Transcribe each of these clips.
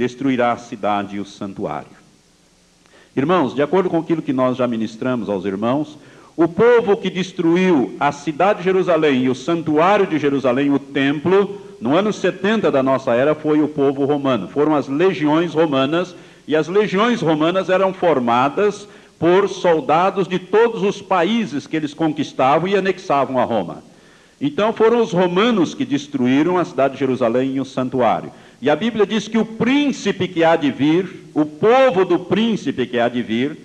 destruirá a cidade e o santuário. Irmãos, de acordo com aquilo que nós já ministramos aos irmãos, o povo que destruiu a cidade de Jerusalém e o santuário de Jerusalém, o templo, no ano 70 da nossa era, foi o povo romano. Foram as legiões romanas, e as legiões romanas eram formadas por soldados de todos os países que eles conquistavam e anexavam a Roma. Então foram os romanos que destruíram a cidade de Jerusalém e o santuário. E a Bíblia diz que o príncipe que há de vir, o povo do príncipe que há de vir,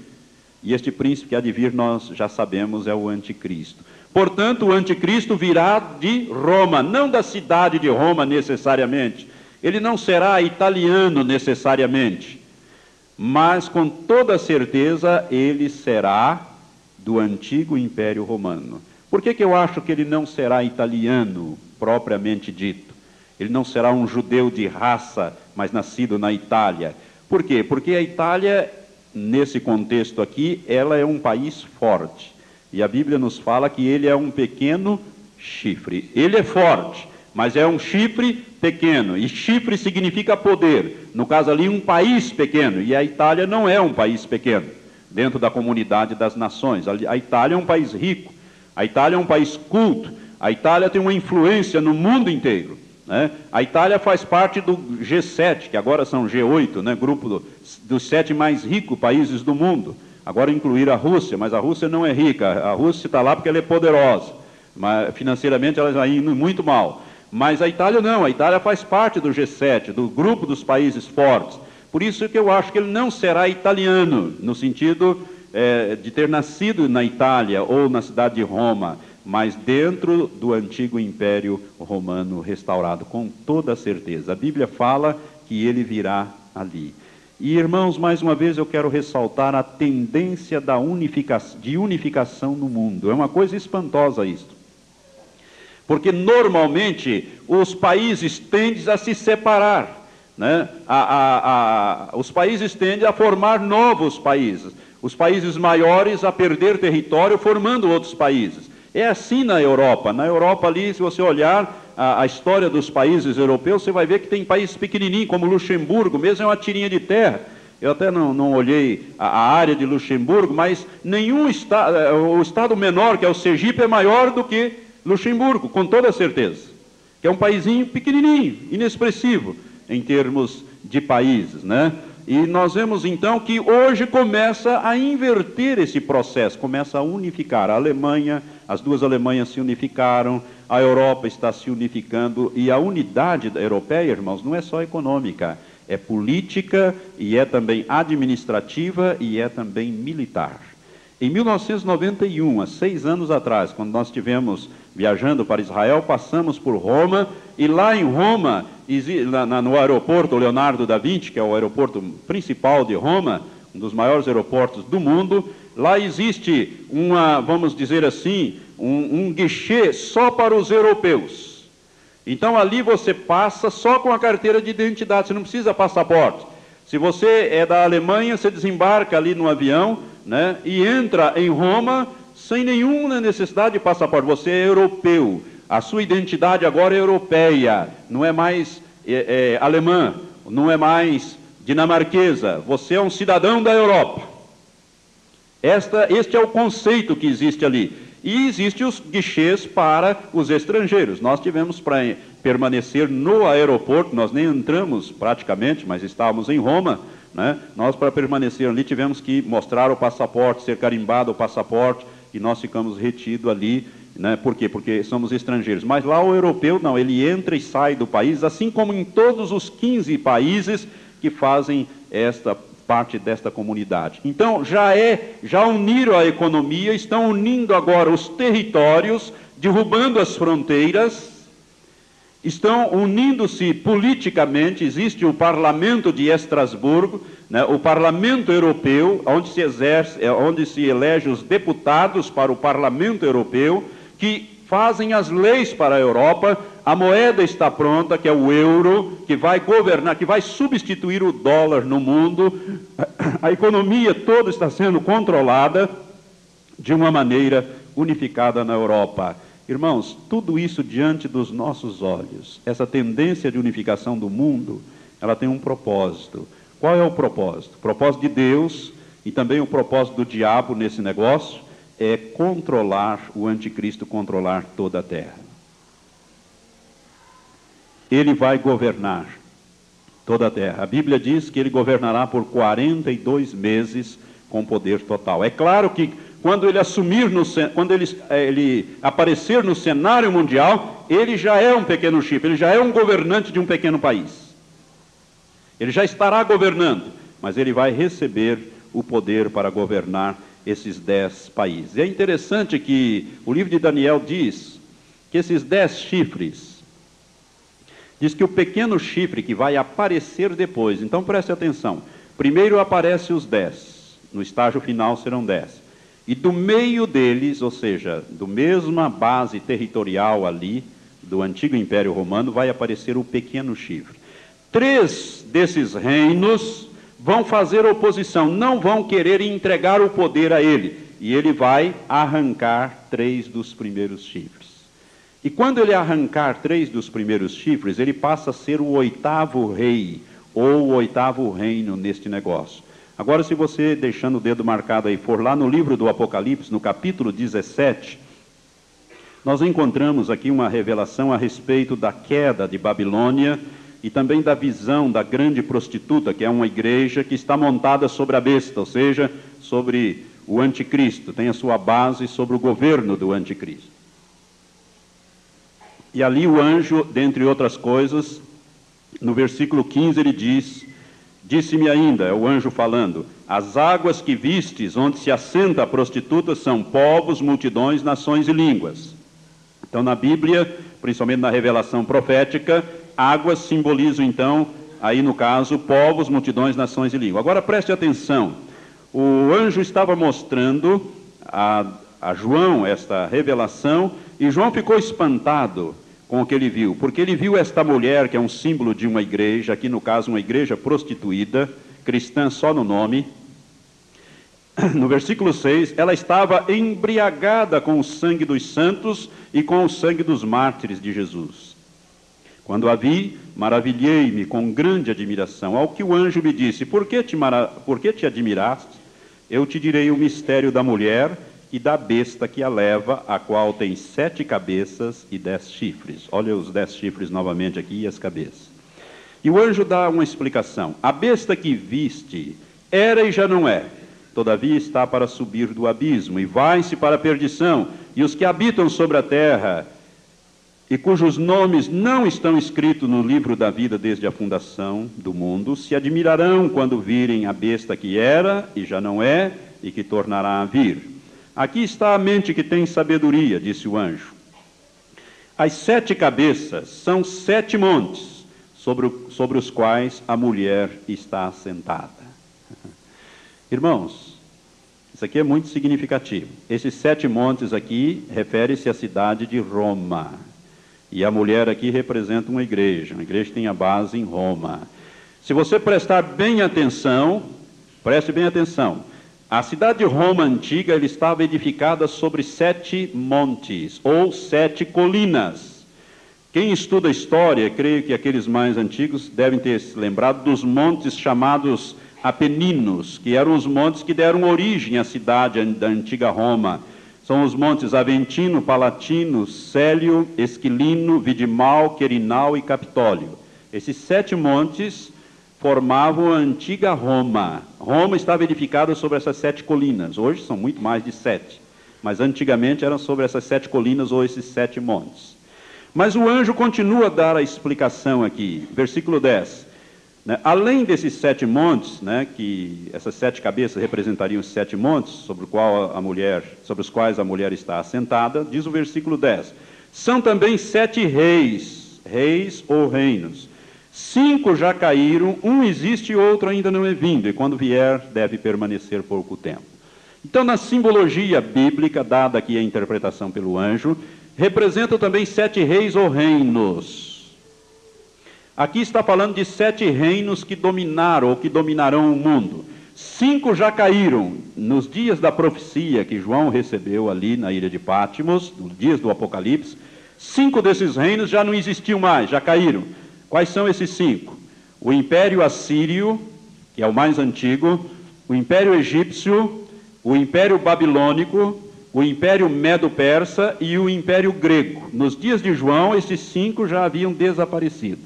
e este príncipe que há de vir nós já sabemos é o anticristo. Portanto, o anticristo virá de Roma, não da cidade de Roma necessariamente. Ele não será italiano necessariamente, mas com toda certeza ele será do antigo Império Romano. Por que, que eu acho que ele não será italiano, propriamente dito? Ele não será um judeu de raça, mas nascido na Itália. Por quê? Porque a Itália, nesse contexto aqui, ela é um país forte. E a Bíblia nos fala que ele é um pequeno chifre. Ele é forte, mas é um chifre pequeno. E chifre significa poder. No caso ali, um país pequeno. E a Itália não é um país pequeno, dentro da comunidade das nações. A Itália é um país rico. A Itália é um país culto. A Itália tem uma influência no mundo inteiro. Né? A Itália faz parte do G7, que agora são G8, né? grupo do, dos sete mais ricos países do mundo. Agora incluir a Rússia, mas a Rússia não é rica. A Rússia está lá porque ela é poderosa. Mas financeiramente ela está indo muito mal. Mas a Itália não, a Itália faz parte do G7, do grupo dos países fortes. Por isso que eu acho que ele não será italiano, no sentido é, de ter nascido na Itália ou na cidade de Roma, mas dentro do antigo império romano restaurado, com toda certeza. A Bíblia fala que ele virá ali. E irmãos, mais uma vez eu quero ressaltar a tendência da de unificação no mundo. É uma coisa espantosa isto. Porque normalmente os países tendem a se separar. Né? A, a, a, os países tendem a formar novos países os países maiores a perder território formando outros países. É assim na Europa. Na Europa ali, se você olhar a, a, história dos países europeus, você vai ver que tem países pequenininhos, como Luxemburgo, mesmo é uma tirinha de terra. Eu até não, não olhei a, a, área de Luxemburgo, mas nenhum estado, eh, o estado menor, que é o Sergipe, é maior do que Luxemburgo, com toda certeza. Que é um paísinho pequenininho, inexpressivo em termos de países, né? E nós vemos então que hoje começa a inverter esse processo, começa a unificar. A Alemanha, as duas Alemanhas se unificaram, a Europa está se unificando e a unidade europeia, irmãos, não é só econômica, é política e é também administrativa e é também militar. Em 1991, há seis anos atrás, quando nós estivemos viajando para Israel, passamos por Roma e lá em Roma, no aeroporto Leonardo da Vinci, que é o aeroporto principal de Roma, um dos maiores aeroportos do mundo, lá existe uma, vamos dizer assim, um, um guichê só para os europeus. Então ali você passa só com a carteira de identidade, você não precisa passaporte. Se você é da Alemanha, você desembarca ali no avião, né, e entra em Roma sem nenhuma necessidade de passaporte. Você é europeu. A sua identidade agora é europeia, não é mais é, é, alemã, não é mais dinamarquesa. Você é um cidadão da Europa. Esta, este é o conceito que existe ali. E existem os guichês para os estrangeiros. Nós tivemos para permanecer no aeroporto, nós nem entramos praticamente, mas estávamos em Roma né? Nós, para permanecer ali, tivemos que mostrar o passaporte, ser carimbado o passaporte, e nós ficamos retidos ali. Né? Por quê? Porque somos estrangeiros. Mas lá o europeu, não, ele entra e sai do país, assim como em todos os 15 países que fazem esta parte desta comunidade. Então, já é, já uniram a economia, estão unindo agora os territórios, derrubando as fronteiras, estão unindo-se politicamente, existe o Parlamento de Estrasburgo, né, o Parlamento Europeu, onde se exerce, é, onde se elege os deputados para o Parlamento Europeu, que fazem as leis para a Europa, a moeda está pronta, que é o euro, que vai governar, que vai substituir o dólar no mundo, a economia toda está sendo controlada de uma maneira unificada na Europa. Irmãos, tudo isso diante dos nossos olhos, essa tendência de unificação do mundo, ela tem um propósito. Qual é o propósito? O propósito de Deus e também o propósito do diabo nesse negócio é controlar o anticristo, controlar toda a terra. Ele vai governar toda a terra. A Bíblia diz que ele governará por 42 meses com poder total. É claro que quando ele assumir no, quando ele, eh, ele aparecer no cenário mundial, ele já é um pequeno chifre, ele já é um governante de um pequeno país. Ele já estará governando, mas ele vai receber o poder para governar esses dez países. é interessante que o livro de Daniel diz que esses dez chifres, diz que o pequeno chifre que vai aparecer depois, então preste atenção, primeiro aparece os dez, no estágio final serão dez. E do meio deles, ou seja, do mesma base territorial ali, do antigo Império Romano, vai aparecer o pequeno chifre. Três desses reinos vão fazer oposição, não vão querer entregar o poder a ele. E ele vai arrancar três dos primeiros chifres. E quando ele arrancar três dos primeiros chifres, ele passa a ser o oitavo rei, ou o oitavo reino neste negócio. Agora, se você, deixando o dedo marcado aí, for lá no livro do Apocalipse, no capítulo 17, nós encontramos aqui uma revelação a respeito da queda de Babilônia e também da visão da grande prostituta, que é uma igreja que está montada sobre a besta, ou seja, sobre o anticristo, tem a sua base sobre o governo do anticristo. E ali o anjo, dentre outras coisas, no versículo 15 ele diz: Disse-me ainda, é o anjo falando: As águas que vistes, onde se assenta a prostituta, são povos, multidões, nações e línguas. Então, na Bíblia, principalmente na revelação profética, águas simbolizam então, aí no caso, povos, multidões, nações e língua. Agora preste atenção: o anjo estava mostrando a, a João esta revelação e João ficou espantado com o que ele viu, porque ele viu esta mulher, que é um símbolo de uma igreja, aqui no caso, uma igreja prostituída, cristã só no nome. No versículo 6, ela estava embriagada com o sangue dos santos e com o sangue dos mártires de Jesus. Quando a vi, maravilhei-me com grande admiração. Ao que o anjo me disse: Por que te, mara... Por que te admiraste? Eu te direi o mistério da mulher e da besta que a leva, a qual tem sete cabeças e dez chifres. Olha os dez chifres novamente aqui e as cabeças. E o anjo dá uma explicação: A besta que viste era e já não é. Todavia está para subir do abismo e vai-se para a perdição, e os que habitam sobre a terra e cujos nomes não estão escritos no livro da vida desde a fundação do mundo, se admirarão quando virem a besta que era e já não é e que tornará a vir. Aqui está a mente que tem sabedoria, disse o anjo. As sete cabeças são sete montes sobre, sobre os quais a mulher está sentada. Irmãos, isso aqui é muito significativo. Esses sete montes aqui refere-se à cidade de Roma. E a mulher aqui representa uma igreja, uma igreja tem a base em Roma. Se você prestar bem atenção, preste bem atenção. A cidade de Roma antiga ele estava edificada sobre sete montes ou sete colinas. Quem estuda história, creio que aqueles mais antigos devem ter se lembrado dos montes chamados Apeninos, que eram os montes que deram origem à cidade da antiga Roma. São os montes Aventino, Palatino, Célio, Esquilino, Vidimal, Querinal e Capitólio. Esses sete montes formavam a antiga Roma. Roma estava edificada sobre essas sete colinas. Hoje são muito mais de sete. Mas antigamente eram sobre essas sete colinas ou esses sete montes. Mas o anjo continua a dar a explicação aqui. Versículo 10. Né? Além desses sete montes, né, que essas sete cabeças representariam os sete montes sobre, qual a mulher, sobre os quais a mulher está assentada, diz o versículo 10: são também sete reis, reis ou reinos. Cinco já caíram, um existe e outro ainda não é vindo, e quando vier deve permanecer pouco tempo. Então, na simbologia bíblica, dada aqui a interpretação pelo anjo, representam também sete reis ou reinos. Aqui está falando de sete reinos que dominaram ou que dominarão o mundo. Cinco já caíram nos dias da profecia que João recebeu ali na ilha de Pátimos, nos dias do Apocalipse. Cinco desses reinos já não existiam mais, já caíram. Quais são esses cinco? o Império Assírio, que é o mais antigo, o Império Egípcio, o Império Babilônico, o Império Medo-Persa e o Império Grego. Nos dias de João, esses cinco já haviam desaparecido.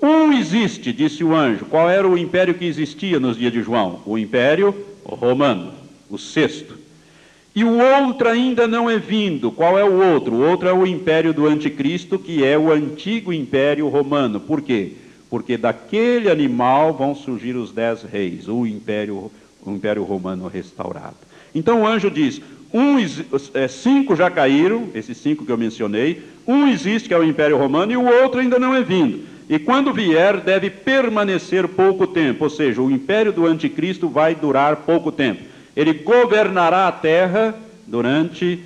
Um existe, disse o anjo. Qual era o império que existia nos dias de João? O Império Romano, o sexto. E o outro ainda não é vindo. Qual é o outro? O outro é o império do anticristo, que é o antigo império romano. Por quê? Porque daquele animal vão surgir os dez reis, o império, o império romano restaurado. Então o anjo diz: um, é, cinco já caíram, esses cinco que eu mencionei, um existe, que é o império romano, e o outro ainda não é vindo. E quando vier, deve permanecer pouco tempo, ou seja, o império do anticristo vai durar pouco tempo. Ele governará a terra durante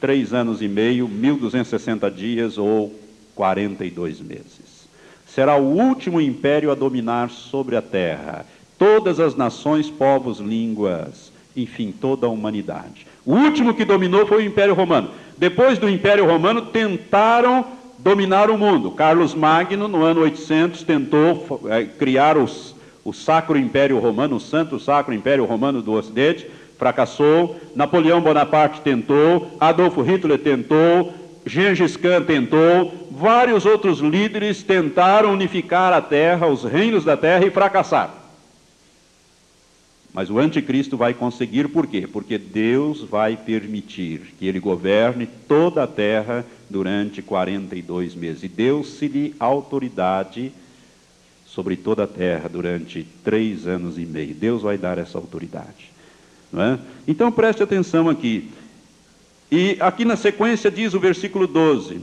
três anos e meio, 1260 dias ou 42 meses. Será o último império a dominar sobre a terra. Todas as nações, povos, línguas, enfim, toda a humanidade. O último que dominou foi o Império Romano. Depois do Império Romano, tentaram dominar o mundo. Carlos Magno, no ano 800, tentou é, criar os o Sacro Império Romano, o Santo Sacro Império Romano do Ocidente, fracassou. Napoleão Bonaparte tentou, Adolfo Hitler tentou, Gengis Khan tentou, vários outros líderes tentaram unificar a terra, os reinos da terra e fracassaram. Mas o anticristo vai conseguir por quê? Porque Deus vai permitir que ele governe toda a terra durante 42 meses. E deu-se lhe autoridade sobre toda a terra durante três anos e meio. Deus vai dar essa autoridade. Não é? Então preste atenção aqui. E aqui na sequência diz o versículo 12,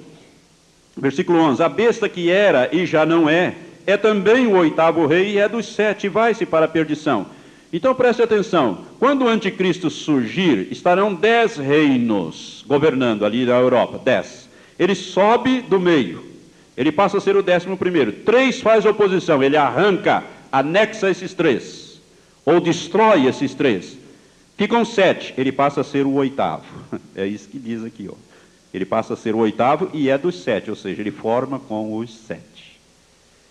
versículo 11: A besta que era e já não é, é também o oitavo rei e é dos sete, vai-se para a perdição. Então preste atenção: quando o anticristo surgir, estarão dez reinos governando ali na Europa, dez. Ele sobe do meio, ele passa a ser o décimo primeiro. Três faz oposição, ele arranca, anexa esses três, ou destrói esses três. Ficam sete, ele passa a ser o oitavo. É isso que diz aqui, ó. Ele passa a ser o oitavo e é dos sete, ou seja, ele forma com os sete.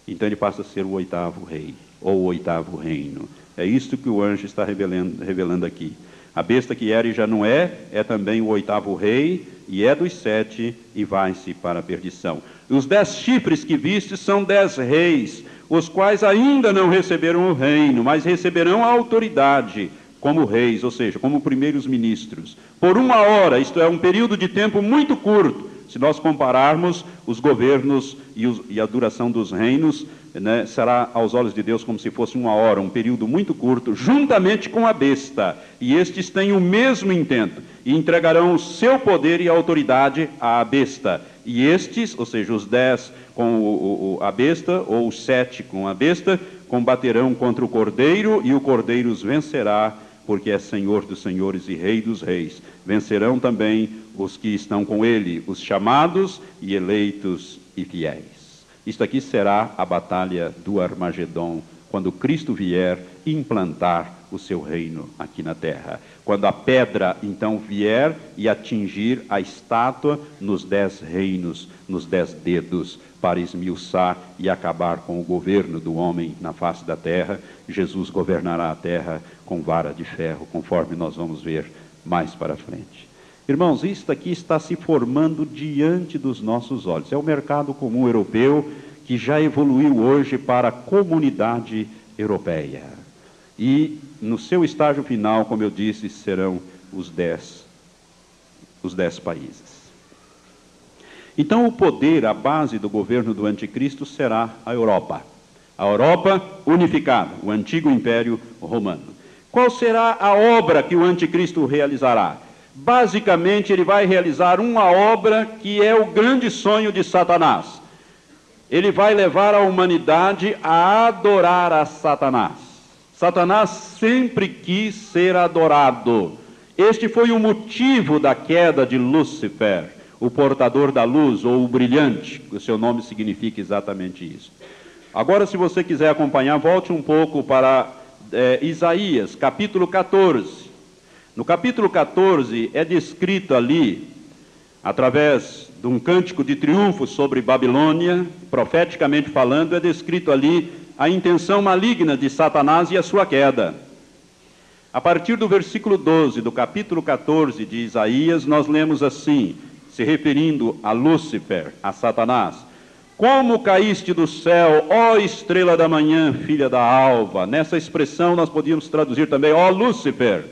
Então ele passa a ser o oitavo rei, ou o oitavo reino. É isto que o anjo está revelando, revelando aqui. A besta que era e já não é, é também o oitavo rei, e é dos sete, e vai-se para a perdição. Os dez chifres que viste são dez reis, os quais ainda não receberam o reino, mas receberão a autoridade como reis, ou seja, como primeiros ministros. Por uma hora, isto é, um período de tempo muito curto, se nós compararmos os governos e, os, e a duração dos reinos, né, será aos olhos de Deus como se fosse uma hora, um período muito curto, juntamente com a besta. E estes têm o mesmo intento, e entregarão o seu poder e autoridade à besta. E estes, ou seja, os dez com o, o, a besta, ou os sete com a besta, combaterão contra o cordeiro, e o cordeiro os vencerá, porque é Senhor dos senhores e Rei dos reis. Vencerão também os que estão com ele, os chamados e eleitos e fiéis. Isto aqui será a batalha do Armagedon, quando Cristo vier implantar o seu reino aqui na terra. Quando a pedra então vier e atingir a estátua nos dez reinos, nos dez dedos, para esmiuçar e acabar com o governo do homem na face da terra, Jesus governará a terra com vara de ferro, conforme nós vamos ver mais para frente. Irmãos, isto aqui está se formando diante dos nossos olhos. É o mercado comum europeu que já evoluiu hoje para a comunidade europeia. E no seu estágio final, como eu disse, serão os dez, os dez países. Então, o poder, a base do governo do anticristo será a Europa. A Europa unificada, o antigo império romano. Qual será a obra que o anticristo realizará? Basicamente, ele vai realizar uma obra que é o grande sonho de Satanás. Ele vai levar a humanidade a adorar a Satanás. Satanás sempre quis ser adorado. Este foi o motivo da queda de Lúcifer, o portador da luz ou o brilhante, o seu nome significa exatamente isso. Agora, se você quiser acompanhar, volte um pouco para é, Isaías, capítulo 14. No capítulo 14 é descrito ali, através de um cântico de triunfo sobre Babilônia, profeticamente falando, é descrito ali a intenção maligna de Satanás e a sua queda. A partir do versículo 12 do capítulo 14 de Isaías, nós lemos assim, se referindo a Lúcifer, a Satanás: Como caíste do céu, ó estrela da manhã, filha da alva. Nessa expressão nós podíamos traduzir também, ó Lúcifer,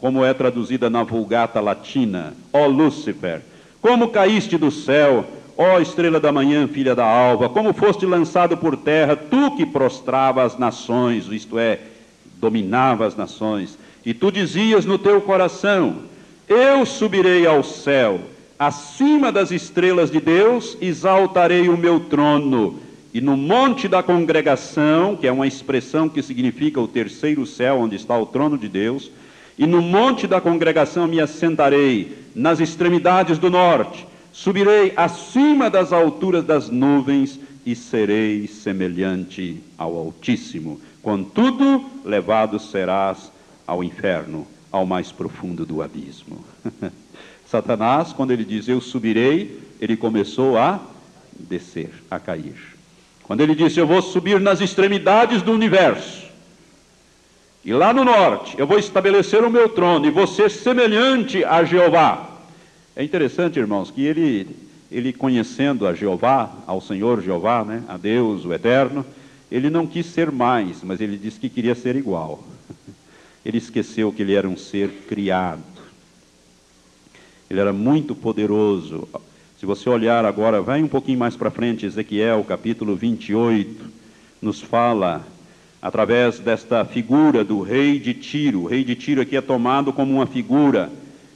como é traduzida na Vulgata Latina, ó Lúcifer. Como caíste do céu, ó estrela da manhã, filha da alva, como foste lançado por terra, tu que prostrava as nações, isto é, dominava as nações, e tu dizias no teu coração: Eu subirei ao céu, acima das estrelas de Deus, exaltarei o meu trono. E no monte da congregação, que é uma expressão que significa o terceiro céu, onde está o trono de Deus, e no monte da congregação me assentarei, nas extremidades do norte, subirei acima das alturas das nuvens e serei semelhante ao Altíssimo. Contudo, levado serás ao inferno, ao mais profundo do abismo. Satanás, quando ele diz eu subirei, ele começou a descer, a cair. Quando ele disse eu vou subir nas extremidades do universo, e lá no norte eu vou estabelecer o meu trono e vou ser semelhante a Jeová. É interessante, irmãos, que ele, ele conhecendo a Jeová, ao Senhor Jeová, né, a Deus, o Eterno, ele não quis ser mais, mas ele disse que queria ser igual. Ele esqueceu que ele era um ser criado. Ele era muito poderoso. Se você olhar agora, vai um pouquinho mais para frente, Ezequiel, capítulo 28, nos fala através desta figura do rei de Tiro. O rei de Tiro aqui é tomado como uma figura.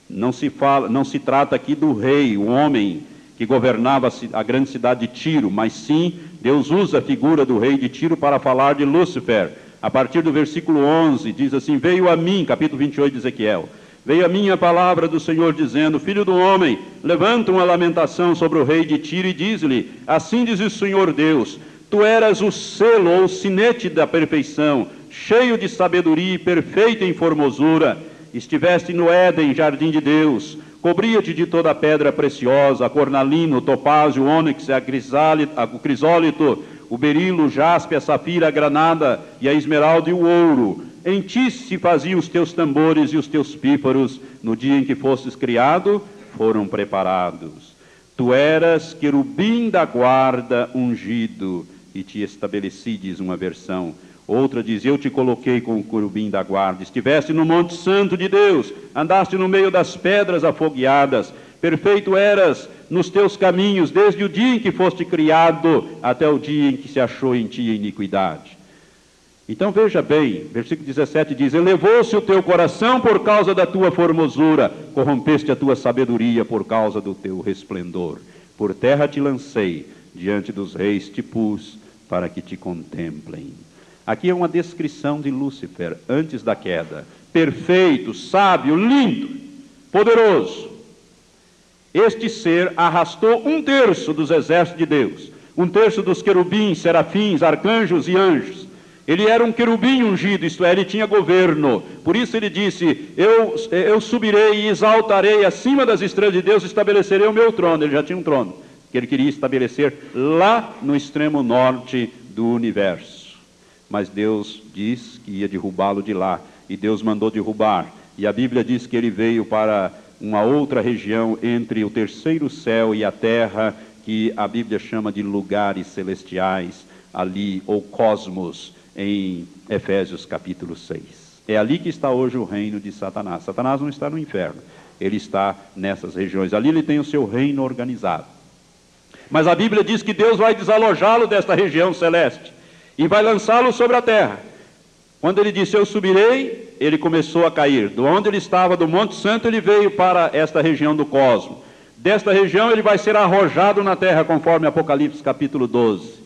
Não se fala, não se trata aqui do rei, o homem que governava a grande cidade de Tiro, mas sim Deus usa a figura do rei de Tiro para falar de Lúcifer. A partir do versículo 11 diz assim: Veio a mim, capítulo 28 de Ezequiel Veio a minha palavra do Senhor dizendo: Filho do homem, levanta uma lamentação sobre o rei de Tiro e diz-lhe: Assim diz o Senhor Deus: Tu eras o selo ou o sinete da perfeição, cheio de sabedoria e perfeito em formosura. Estiveste no Éden, jardim de Deus. Cobria-te de toda pedra preciosa, cornalino, topázio, ônix, a, a crisólito, o berilo, o jaspe, a safira, a granada e a esmeralda e o ouro em ti se faziam os teus tambores e os teus pífaros, no dia em que fostes criado, foram preparados. Tu eras querubim da guarda ungido, e te estabeleci, diz uma versão. Outra diz: Eu te coloquei com o querubim da guarda. Estiveste no Monte Santo de Deus, andaste no meio das pedras afogueadas. Perfeito eras nos teus caminhos, desde o dia em que foste criado até o dia em que se achou em ti a iniquidade. Então veja bem, versículo 17 diz: Elevou-se o teu coração por causa da tua formosura, corrompeste a tua sabedoria por causa do teu resplendor. Por terra te lancei, diante dos reis te pus, para que te contemplem. Aqui é uma descrição de Lúcifer antes da queda. Perfeito, sábio, lindo, poderoso. Este ser arrastou um terço dos exércitos de Deus, um terço dos querubins, serafins, arcanjos e anjos ele era um querubim ungido, isto é, ele tinha governo. Por isso ele disse: eu, eu subirei e exaltarei acima das estrelas de Deus, estabelecerei o meu trono. Ele já tinha um trono, que ele queria estabelecer lá no extremo norte do universo. Mas Deus diz que ia derrubá-lo de lá, e Deus mandou derrubar. E a Bíblia diz que ele veio para uma outra região entre o terceiro céu e a terra, que a Bíblia chama de lugares celestiais, ali, ou cosmos em Efésios capítulo 6. É ali que está hoje o reino de Satanás. Satanás não está no inferno, ele está nessas regiões. Ali ele tem o seu reino organizado. Mas a Bíblia diz que Deus vai desalojá-lo desta região celeste e vai lançá-lo sobre a terra. Quando ele disse eu subirei, ele começou a cair. Do onde ele estava, do Monte Santo, ele veio para esta região do cosmo. Desta região ele vai ser arrojado na terra, conforme Apocalipse capítulo 12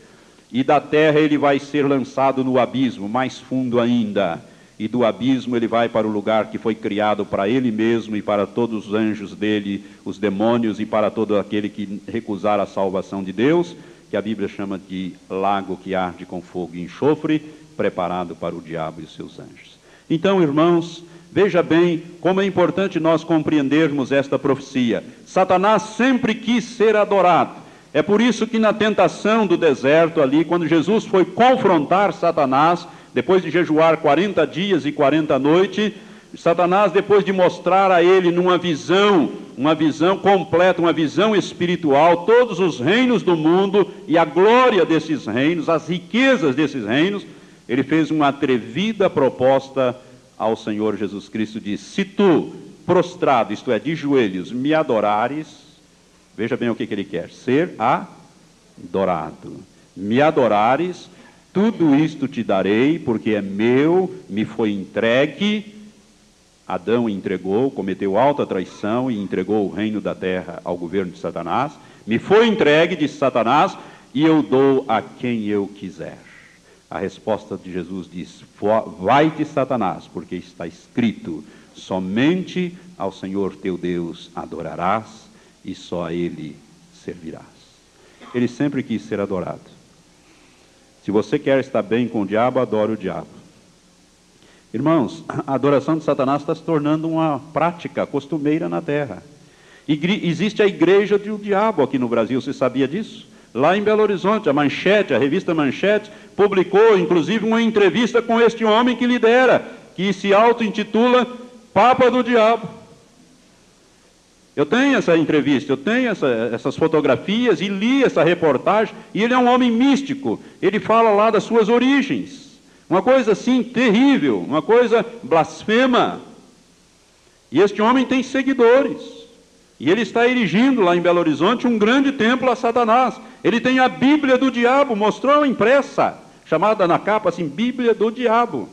e da terra ele vai ser lançado no abismo, mais fundo ainda. E do abismo ele vai para o lugar que foi criado para ele mesmo e para todos os anjos dele, os demônios e para todo aquele que recusar a salvação de Deus, que a Bíblia chama de lago que arde com fogo e enxofre, preparado para o diabo e seus anjos. Então, irmãos, veja bem como é importante nós compreendermos esta profecia. Satanás sempre quis ser adorado. É por isso que na tentação do deserto ali, quando Jesus foi confrontar Satanás, depois de jejuar 40 dias e 40 noites, Satanás, depois de mostrar a ele numa visão, uma visão completa, uma visão espiritual, todos os reinos do mundo e a glória desses reinos, as riquezas desses reinos, ele fez uma atrevida proposta ao Senhor Jesus Cristo: disse: Se tu, prostrado, isto é, de joelhos, me adorares, veja bem o que, que ele quer: ser adorado. Me adorares, tudo isto te darei, porque é meu, me foi entregue Adão entregou, cometeu alta traição e entregou o reino da terra ao governo de Satanás. Me foi entregue, disse Satanás, e eu dou a quem eu quiser. A resposta de Jesus diz: Vai-te, Satanás, porque está escrito: somente ao Senhor teu Deus adorarás e só a Ele servirás. Ele sempre quis ser adorado. Se você quer estar bem com o diabo, adore o diabo. Irmãos, a adoração de Satanás está se tornando uma prática costumeira na terra. existe a igreja do diabo aqui no Brasil, você sabia disso? Lá em Belo Horizonte, a Manchete, a revista Manchete, publicou inclusive uma entrevista com este homem que lidera, que se auto-intitula Papa do Diabo. Eu tenho essa entrevista, eu tenho essa, essas fotografias e li essa reportagem, e ele é um homem místico, ele fala lá das suas origens. Uma coisa assim terrível, uma coisa blasfema. E este homem tem seguidores. E ele está erigindo lá em Belo Horizonte um grande templo a Satanás. Ele tem a Bíblia do diabo, mostrou impressa, chamada na capa assim, Bíblia do diabo.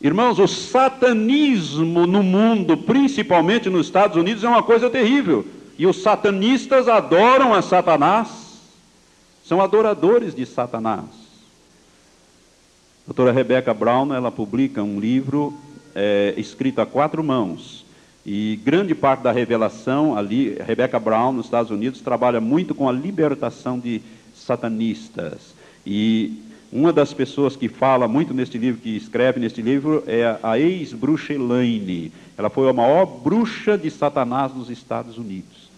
Irmãos, o satanismo no mundo, principalmente nos Estados Unidos, é uma coisa terrível. E os satanistas adoram a Satanás, são adoradores de Satanás doutora Rebecca Brown, ela publica um livro é, escrito a quatro mãos. E grande parte da revelação ali, Rebecca Brown, nos Estados Unidos, trabalha muito com a libertação de satanistas. E uma das pessoas que fala muito neste livro, que escreve neste livro, é a ex-bruxa Elaine. Ela foi a maior bruxa de Satanás dos Estados Unidos.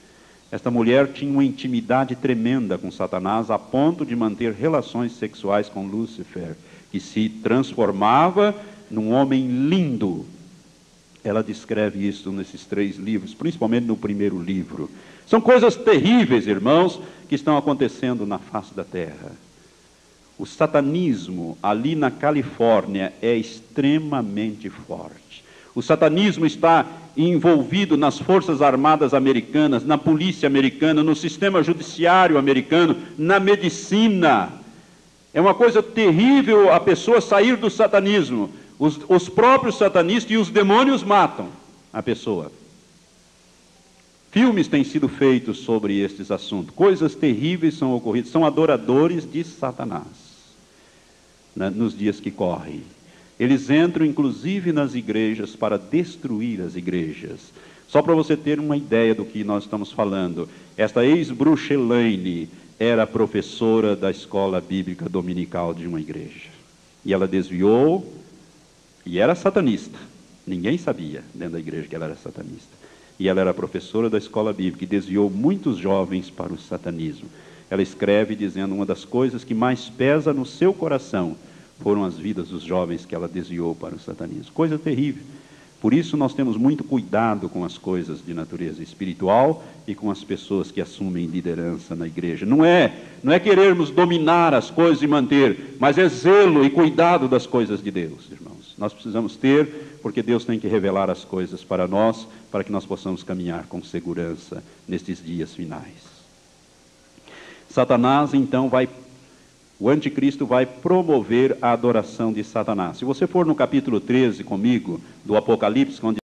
Esta mulher tinha uma intimidade tremenda com Satanás, a ponto de manter relações sexuais com Lúcifer que se transformava num homem lindo. Ela descreve isso nesses três livros, principalmente no primeiro livro. São coisas terríveis, irmãos, que estão acontecendo na face da terra. O satanismo ali na Califórnia é extremamente forte. O satanismo está envolvido nas forças armadas americanas, na polícia americana, no sistema judiciário americano, na medicina. É uma coisa terrível a pessoa sair do satanismo. Os, os próprios satanistas e os demônios matam a pessoa. Filmes têm sido feitos sobre estes assuntos. Coisas terríveis são ocorridas. São adoradores de Satanás nos dias que correm. Eles entram, inclusive, nas igrejas para destruir as igrejas. Só para você ter uma ideia do que nós estamos falando, esta ex-bruxa Elaine, era professora da escola bíblica dominical de uma igreja. E ela desviou, e era satanista. Ninguém sabia dentro da igreja que ela era satanista. E ela era professora da escola bíblica e desviou muitos jovens para o satanismo. Ela escreve dizendo: uma das coisas que mais pesa no seu coração foram as vidas dos jovens que ela desviou para o satanismo. Coisa terrível. Por isso nós temos muito cuidado com as coisas de natureza espiritual e com as pessoas que assumem liderança na igreja. Não é, não é querermos dominar as coisas e manter, mas é zelo e cuidado das coisas de Deus, irmãos. Nós precisamos ter, porque Deus tem que revelar as coisas para nós, para que nós possamos caminhar com segurança nestes dias finais. Satanás então vai o anticristo vai promover a adoração de Satanás. Se você for no capítulo 13 comigo, do Apocalipse, onde